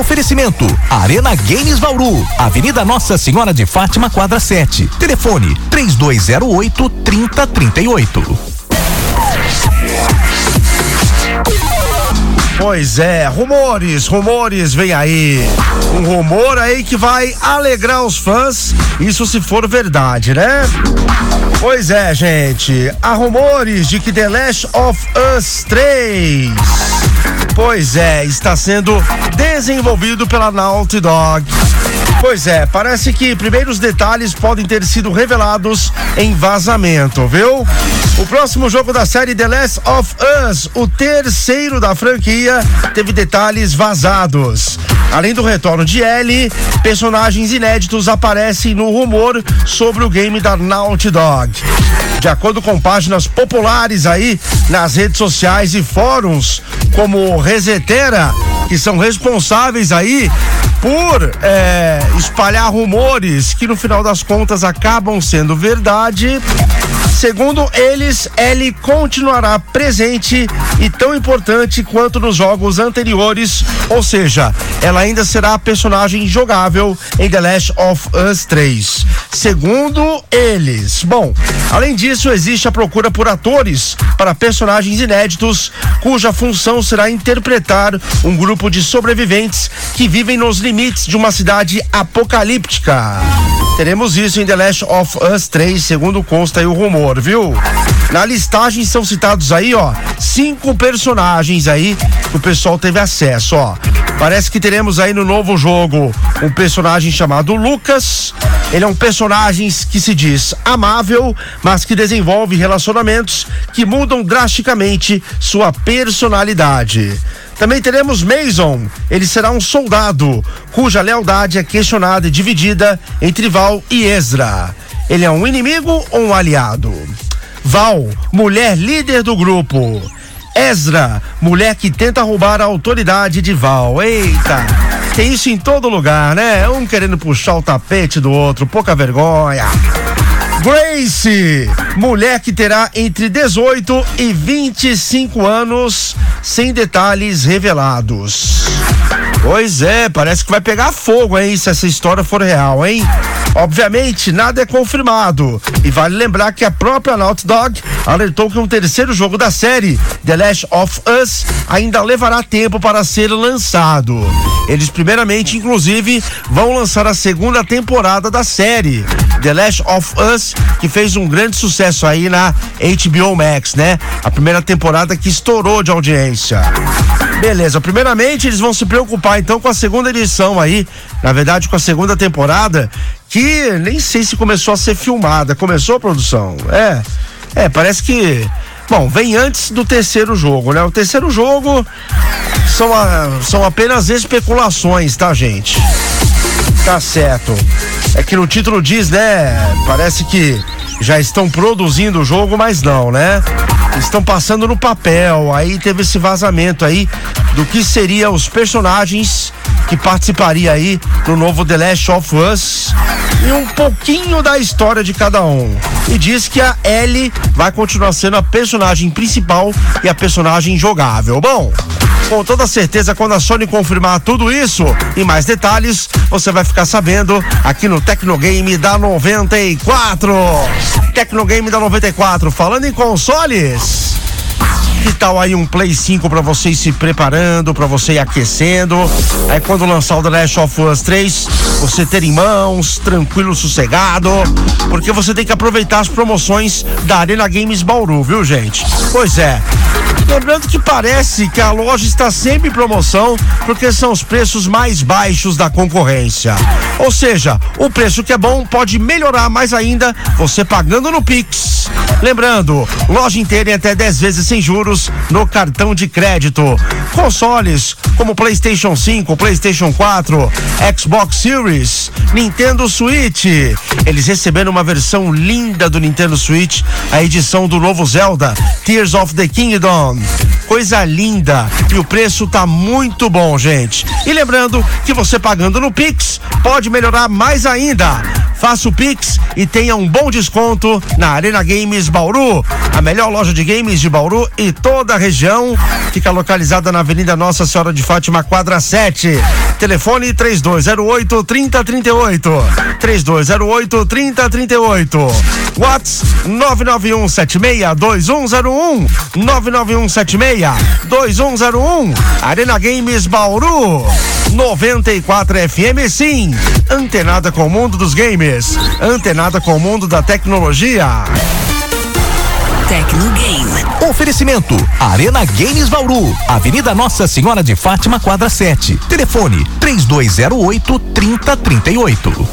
Oferecimento Arena Games Bauru, Avenida Nossa Senhora de Fátima, quadra 7. Telefone 3208 3038. Pois é, rumores, rumores, vem aí. Um rumor aí que vai alegrar os fãs, isso se for verdade, né? Pois é, gente. Há rumores de que The Last of Us 3. Pois é, está sendo desenvolvido pela Naughty Dog. Pois é, parece que primeiros detalhes podem ter sido revelados em vazamento, viu? O próximo jogo da série The Last of Us, o terceiro da franquia, teve detalhes vazados. Além do retorno de Ellie, personagens inéditos aparecem no rumor sobre o game da Naughty Dog. De acordo com páginas populares aí nas redes sociais e fóruns, como Resetera, que são responsáveis aí por é, espalhar rumores que no final das contas acabam sendo verdade. Segundo eles, Ellie continuará presente e tão importante quanto nos jogos anteriores, ou seja, ela ainda será a personagem jogável em The Last of Us 3. Segundo eles. Bom, além disso, existe a procura por atores para personagens inéditos, cuja função será interpretar um grupo de sobreviventes que vivem nos limites de uma cidade apocalíptica. Teremos isso em The Last of Us 3, segundo consta aí o rumor, viu? Na listagem são citados aí, ó, cinco personagens aí que o pessoal teve acesso, ó. Parece que teremos aí no novo jogo um personagem chamado Lucas. Ele é um personagem que se diz amável, mas que desenvolve relacionamentos que mudam drasticamente sua personalidade. Também teremos Mason. Ele será um soldado cuja lealdade é questionada e dividida entre Val e Ezra. Ele é um inimigo ou um aliado? Val, mulher líder do grupo. Ezra, mulher que tenta roubar a autoridade de Val. Eita! Tem isso em todo lugar, né? Um querendo puxar o tapete do outro, pouca vergonha. Grace, mulher que terá entre 18 e 25 anos, sem detalhes revelados. Pois é, parece que vai pegar fogo, hein? Se essa história for real, hein? Obviamente, nada é confirmado. E vale lembrar que a própria Naughty Dog alertou que um terceiro jogo da série, The Last of Us, ainda levará tempo para ser lançado. Eles, primeiramente, inclusive, vão lançar a segunda temporada da série, The Last of Us, que fez um grande sucesso aí na HBO Max, né? A primeira temporada que estourou de audiência. Beleza, primeiramente eles vão se preocupar então com a segunda edição aí, na verdade com a segunda temporada, que nem sei se começou a ser filmada. Começou a produção? É. É, parece que Bom, vem antes do terceiro jogo, né? O terceiro jogo são, a, são apenas especulações, tá, gente? Tá certo. É que no título diz, né? Parece que já estão produzindo o jogo, mas não, né? Estão passando no papel. Aí teve esse vazamento aí do que seria os personagens que participaria aí no novo The Last of Us e um pouquinho da história de cada um. E diz que a Ellie vai continuar sendo a personagem principal e a personagem jogável. Bom, com toda certeza, quando a Sony confirmar tudo isso e mais detalhes, você vai ficar sabendo aqui no Tecnogame da 94. Tecnogame da 94, falando em consoles. Que tal aí um Play 5 para você ir se preparando, para você ir aquecendo? Aí quando lançar o The Last of Us 3, você ter em mãos, tranquilo, sossegado, porque você tem que aproveitar as promoções da Arena Games Bauru, viu, gente? Pois é. Lembrando que parece que a loja está sempre em promoção, porque são os preços mais baixos da concorrência. Ou seja, o preço que é bom pode melhorar mais ainda você pagando no Pix. Lembrando, loja inteira em até 10 vezes sem juros no cartão de crédito. Consoles como PlayStation 5, PlayStation 4, Xbox Series, Nintendo Switch. Eles receberam uma versão linda do Nintendo Switch, a edição do novo Zelda, Tears of the Kingdom. Coisa linda e o preço tá muito bom, gente. E lembrando que você pagando no Pix pode melhorar mais ainda. Faça o Pix e tenha um bom desconto na Arena Games Bauru, a melhor loja de games de Bauru e toda a região. Fica localizada na Avenida Nossa Senhora de Fátima, quadra 7. Telefone 3208 3038. 3208 3038. Whats 991 76 2101 991 76 2101 Arena Games Bauru 94 FM sim. Antenada com o mundo dos games. Antenada com o mundo da tecnologia. Tecnogame. Oferecimento: Arena Games Bauru, Avenida Nossa Senhora de Fátima, quadra 7. Telefone: 3208 3038.